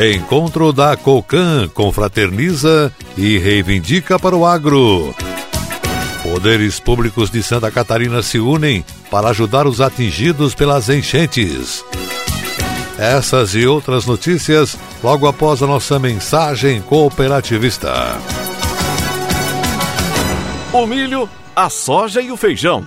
Encontro da Cocan confraterniza e reivindica para o agro. Poderes públicos de Santa Catarina se unem para ajudar os atingidos pelas enchentes. Essas e outras notícias logo após a nossa mensagem cooperativista. O milho, a soja e o feijão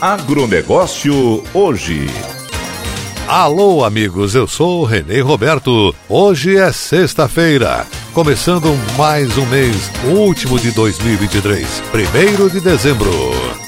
Agronegócio hoje. Alô, amigos, eu sou Renê Roberto. Hoje é sexta-feira, começando mais um mês, último de 2023, primeiro de dezembro.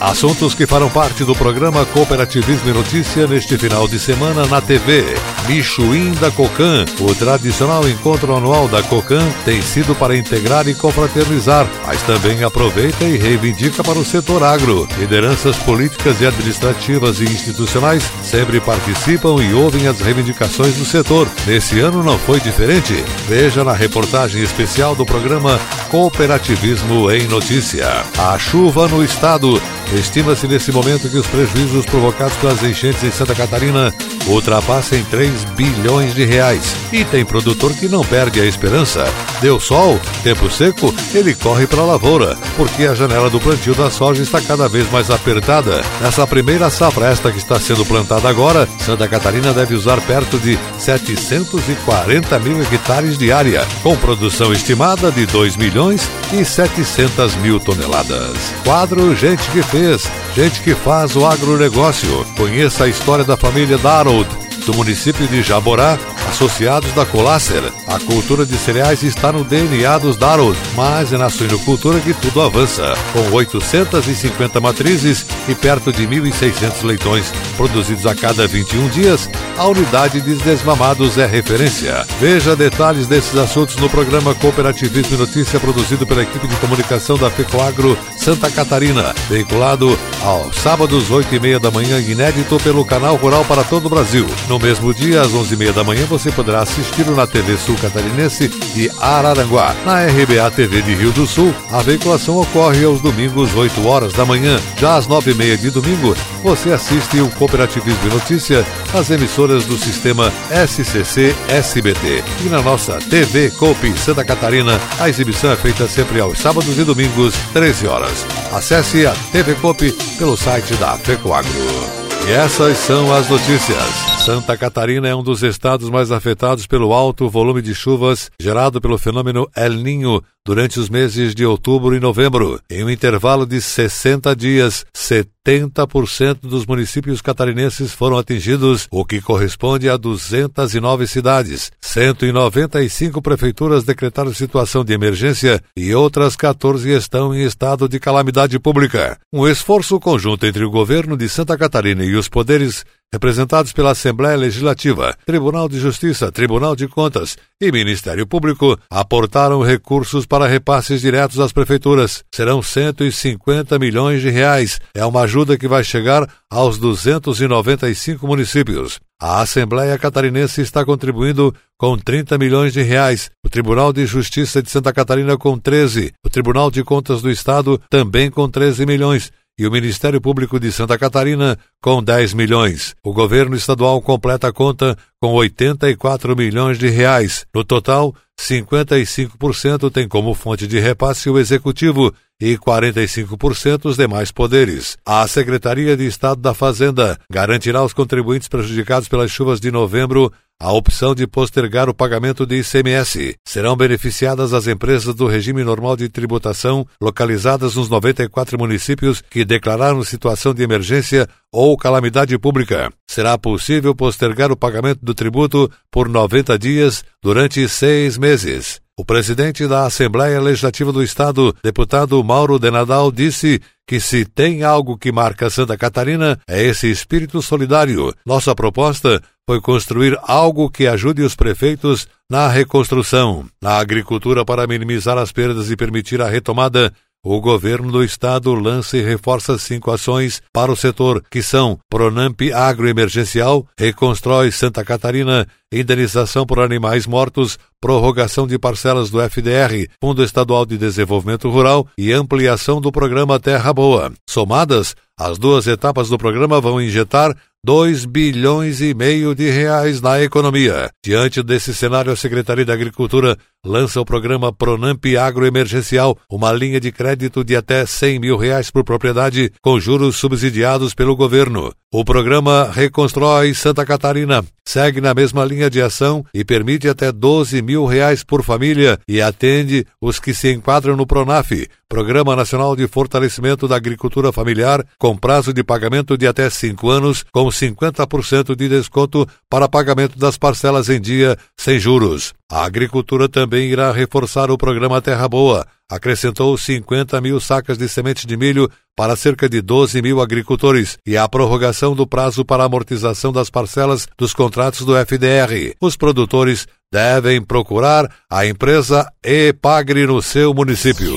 Assuntos que farão parte do programa Cooperativismo e Notícia neste final de semana na TV. Michuim da Cocan, o tradicional encontro anual da Cocan, tem sido para integrar e confraternizar, mas também aproveita e reivindica para o setor agro. Lideranças políticas e administrativas e institucionais sempre participam e ouvem as reivindicações do setor. Nesse ano não foi diferente. Veja na reportagem especial do programa Cooperativismo em Notícia. A chuva no estado. Estima-se nesse momento que os prejuízos provocados pelas enchentes em Santa Catarina ultrapassem 3 bilhões de reais. E tem produtor que não perde a esperança. Deu sol, tempo seco, ele corre para a lavoura, porque a janela do plantio da soja está cada vez mais apertada. Nessa primeira safra, esta que está sendo plantada agora, Santa Catarina deve usar perto de 740 mil hectares de área, com produção estimada de 2 milhões e 700 mil toneladas. Quadro Gente que Fez, gente que faz o agronegócio. Conheça a história da família Darold, do município de Jaborá, associados da Colácer. A cultura de cereais está no DNA dos Darold, mas é na suinocultura que tudo avança. Com 850 matrizes e perto de 1.600 leitões produzidos a cada 21 dias, a unidade de desmamados é referência. Veja detalhes desses assuntos no programa Cooperativismo e Notícia produzido pela equipe de comunicação da FECOAGRO Santa Catarina, veiculado aos sábados, 8 e meia da manhã, inédito pelo canal Rural para todo o Brasil. No mesmo dia, às 11 e meia da manhã, você poderá assisti-lo na TV Sul Catarinense de Araranguá. Na RBA TV de Rio do Sul, a veiculação ocorre aos domingos, 8 horas da manhã. Já às 9 e meia de domingo, você assiste o Cooperativismo e Notícia nas emissoras do sistema SCC SBT. E na nossa TV Coop Santa Catarina, a exibição é feita sempre aos sábados e domingos, 13 horas. Acesse a TV Coop pelo site da FECOAGRO. E essas são as notícias. Santa Catarina é um dos estados mais afetados pelo alto volume de chuvas gerado pelo fenômeno El Ninho durante os meses de outubro e novembro. Em um intervalo de 60 dias, 70% dos municípios catarinenses foram atingidos, o que corresponde a 209 cidades. 195 prefeituras decretaram situação de emergência e outras 14 estão em estado de calamidade pública. Um esforço conjunto entre o governo de Santa Catarina e os poderes representados pela Assembleia Legislativa, Tribunal de Justiça, Tribunal de Contas e Ministério Público, aportaram recursos para repasses diretos às prefeituras. Serão 150 milhões de reais. É uma ajuda que vai chegar aos 295 municípios. A Assembleia Catarinense está contribuindo com 30 milhões de reais. O Tribunal de Justiça de Santa Catarina com 13, o Tribunal de Contas do Estado também com 13 milhões e o Ministério Público de Santa Catarina com 10 milhões. O governo estadual completa a conta com 84 milhões de reais. No total, 55% tem como fonte de repasse o executivo e 45% os demais poderes. A Secretaria de Estado da Fazenda garantirá aos contribuintes prejudicados pelas chuvas de novembro a opção de postergar o pagamento de ICMS. Serão beneficiadas as empresas do regime normal de tributação localizadas nos 94 municípios que declararam situação de emergência ou calamidade pública. Será possível postergar o pagamento do tributo por 90 dias durante seis meses. O presidente da Assembleia Legislativa do Estado, deputado Mauro de Nadal, disse que se tem algo que marca Santa Catarina é esse espírito solidário. Nossa proposta foi construir algo que ajude os prefeitos na reconstrução, na agricultura para minimizar as perdas e permitir a retomada o governo do estado lança e reforça cinco ações para o setor, que são Pronamp Agroemergencial, Reconstrói Santa Catarina, Indenização por Animais Mortos, prorrogação de parcelas do FDR, Fundo Estadual de Desenvolvimento Rural e ampliação do programa Terra Boa. Somadas, as duas etapas do programa vão injetar 2 bilhões e meio de reais na economia. Diante desse cenário, a Secretaria da Agricultura lança o programa Pronamp Agroemergencial, uma linha de crédito de até 100 mil reais por propriedade, com juros subsidiados pelo governo. O programa Reconstrói Santa Catarina segue na mesma linha de ação e permite até 12 mil reais por família e atende os que se enquadram no PRONAF, Programa Nacional de Fortalecimento da Agricultura Familiar, com prazo de pagamento de até cinco anos, com 50% de desconto para pagamento das parcelas em dia sem juros. A agricultura também irá reforçar o programa Terra Boa. Acrescentou 50 mil sacas de sementes de milho para cerca de 12 mil agricultores e a prorrogação do prazo para amortização das parcelas dos contratos do FDR. Os produtores devem procurar a empresa Epagre no seu município.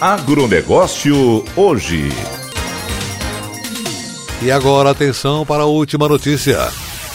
Agronegócio hoje. E agora atenção para a última notícia.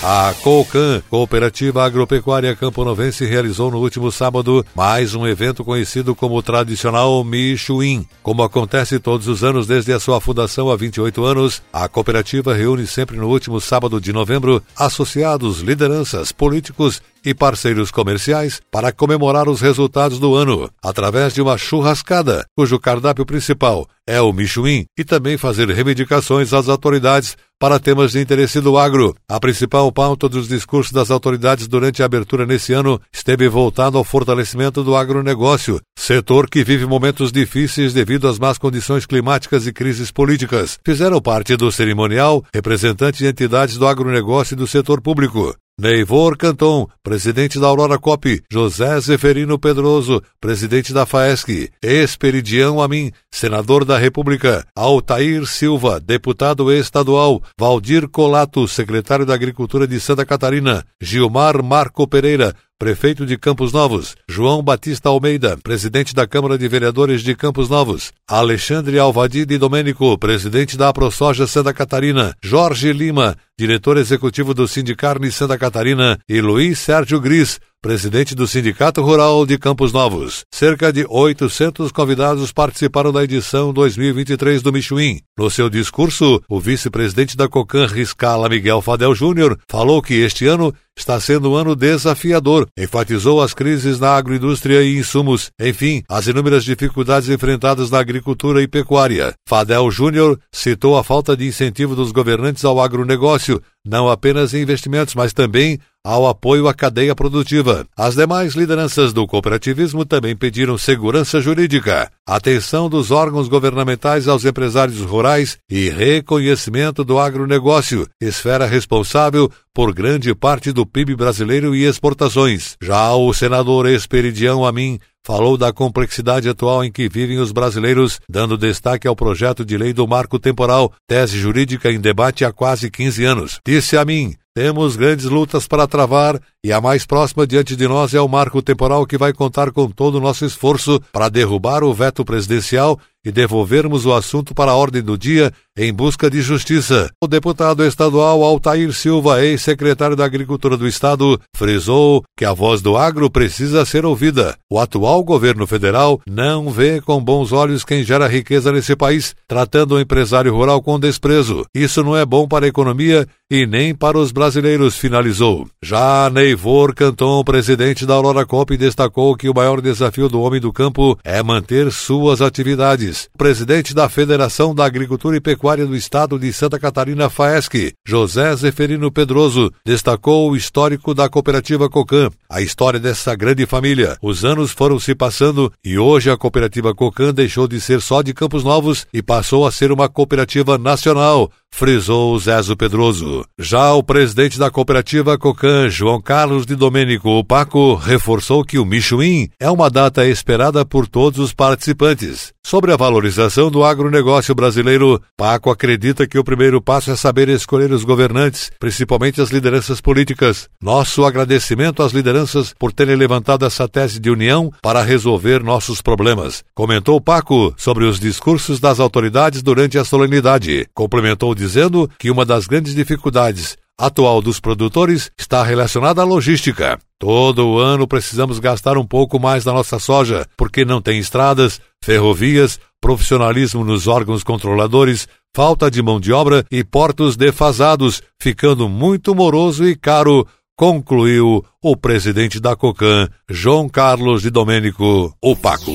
A COCAN, Cooperativa Agropecuária Camponovense, realizou no último sábado mais um evento conhecido como o tradicional Michuim. Como acontece todos os anos desde a sua fundação há 28 anos, a cooperativa reúne sempre no último sábado de novembro associados, lideranças, políticos e parceiros comerciais para comemorar os resultados do ano, através de uma churrascada, cujo cardápio principal é o Michuim, e também fazer reivindicações às autoridades para temas de interesse do agro. A principal pauta dos discursos das autoridades durante a abertura nesse ano esteve voltada ao fortalecimento do agronegócio, setor que vive momentos difíceis devido às más condições climáticas e crises políticas. Fizeram parte do cerimonial representantes de entidades do agronegócio e do setor público. Neivor Canton, presidente da Aurora Cop, José Zeferino Pedroso, presidente da FAESC, Esperidião Amin, senador da República, Altair Silva, deputado estadual, Valdir Colato, secretário da Agricultura de Santa Catarina, Gilmar Marco Pereira, prefeito de Campos Novos, João Batista Almeida, presidente da Câmara de Vereadores de Campos Novos, Alexandre Alvadi de Domênico, presidente da AproSoja Santa Catarina, Jorge Lima, diretor executivo do Sindicarne Santa Catarina, e Luiz Sérgio Gris, presidente do Sindicato Rural de Campos Novos. Cerca de 800 convidados participaram da edição 2023 do Michuim. No seu discurso, o vice-presidente da Cocan Riscala, Miguel Fadel Júnior, falou que este ano está sendo um ano desafiador. Enfatizou as crises na agroindústria e insumos, enfim, as inúmeras dificuldades enfrentadas na agricultura e pecuária. Fadel Júnior citou a falta de incentivo dos governantes ao agronegócio, não apenas em investimentos, mas também ao apoio à cadeia produtiva. As demais lideranças do cooperativismo também pediram segurança jurídica, atenção dos órgãos governamentais aos empresários rurais e reconhecimento do agronegócio, esfera responsável por grande parte do PIB brasileiro e exportações. Já o senador Esperidião Amin falou da complexidade atual em que vivem os brasileiros, dando destaque ao projeto de lei do marco temporal, tese jurídica em debate há quase 15 anos. Disse a mim, temos grandes lutas para travar e a mais próxima diante de nós é o marco temporal que vai contar com todo o nosso esforço para derrubar o veto presidencial e devolvermos o assunto para a ordem do dia em busca de justiça. O deputado estadual Altair Silva, ex-secretário da Agricultura do Estado, frisou que a voz do agro precisa ser ouvida. O atual governo federal não vê com bons olhos quem gera riqueza nesse país, tratando o empresário rural com desprezo. Isso não é bom para a economia e nem para os brasileiros, finalizou. Já Neivor Canton, presidente da Aurora Cop, destacou que o maior desafio do homem do campo é manter suas atividades. O presidente da Federação da Agricultura e Pecuária do Estado de Santa Catarina, FAESC, José Zeferino Pedroso, destacou o histórico da cooperativa Cocan, a história dessa grande família. Os anos foram se passando e hoje a cooperativa Cocan deixou de ser só de Campos Novos e passou a ser uma cooperativa nacional, frisou Zezo Pedroso. Já o presidente da cooperativa Cocan, João Carlos de Domênico Paco, reforçou que o Michuim é uma data esperada por todos os participantes. Sobre a valorização do agronegócio brasileiro, Paco acredita que o primeiro passo é saber escolher os governantes, principalmente as lideranças políticas. Nosso agradecimento às lideranças por terem levantado essa tese de união para resolver nossos problemas. Comentou Paco sobre os discursos das autoridades durante a solenidade. Complementou dizendo que uma das grandes dificuldades atual dos produtores está relacionada à logística. Todo ano precisamos gastar um pouco mais da nossa soja, porque não tem estradas, ferrovias, profissionalismo nos órgãos controladores, falta de mão de obra e portos defasados, ficando muito moroso e caro, concluiu o presidente da COCAN, João Carlos de Domênico, o Paco.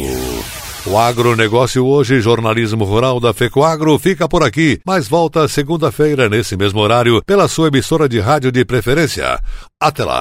O agronegócio hoje, jornalismo rural da FECOAGRO, fica por aqui, mas volta segunda-feira, nesse mesmo horário, pela sua emissora de rádio de preferência. Até lá!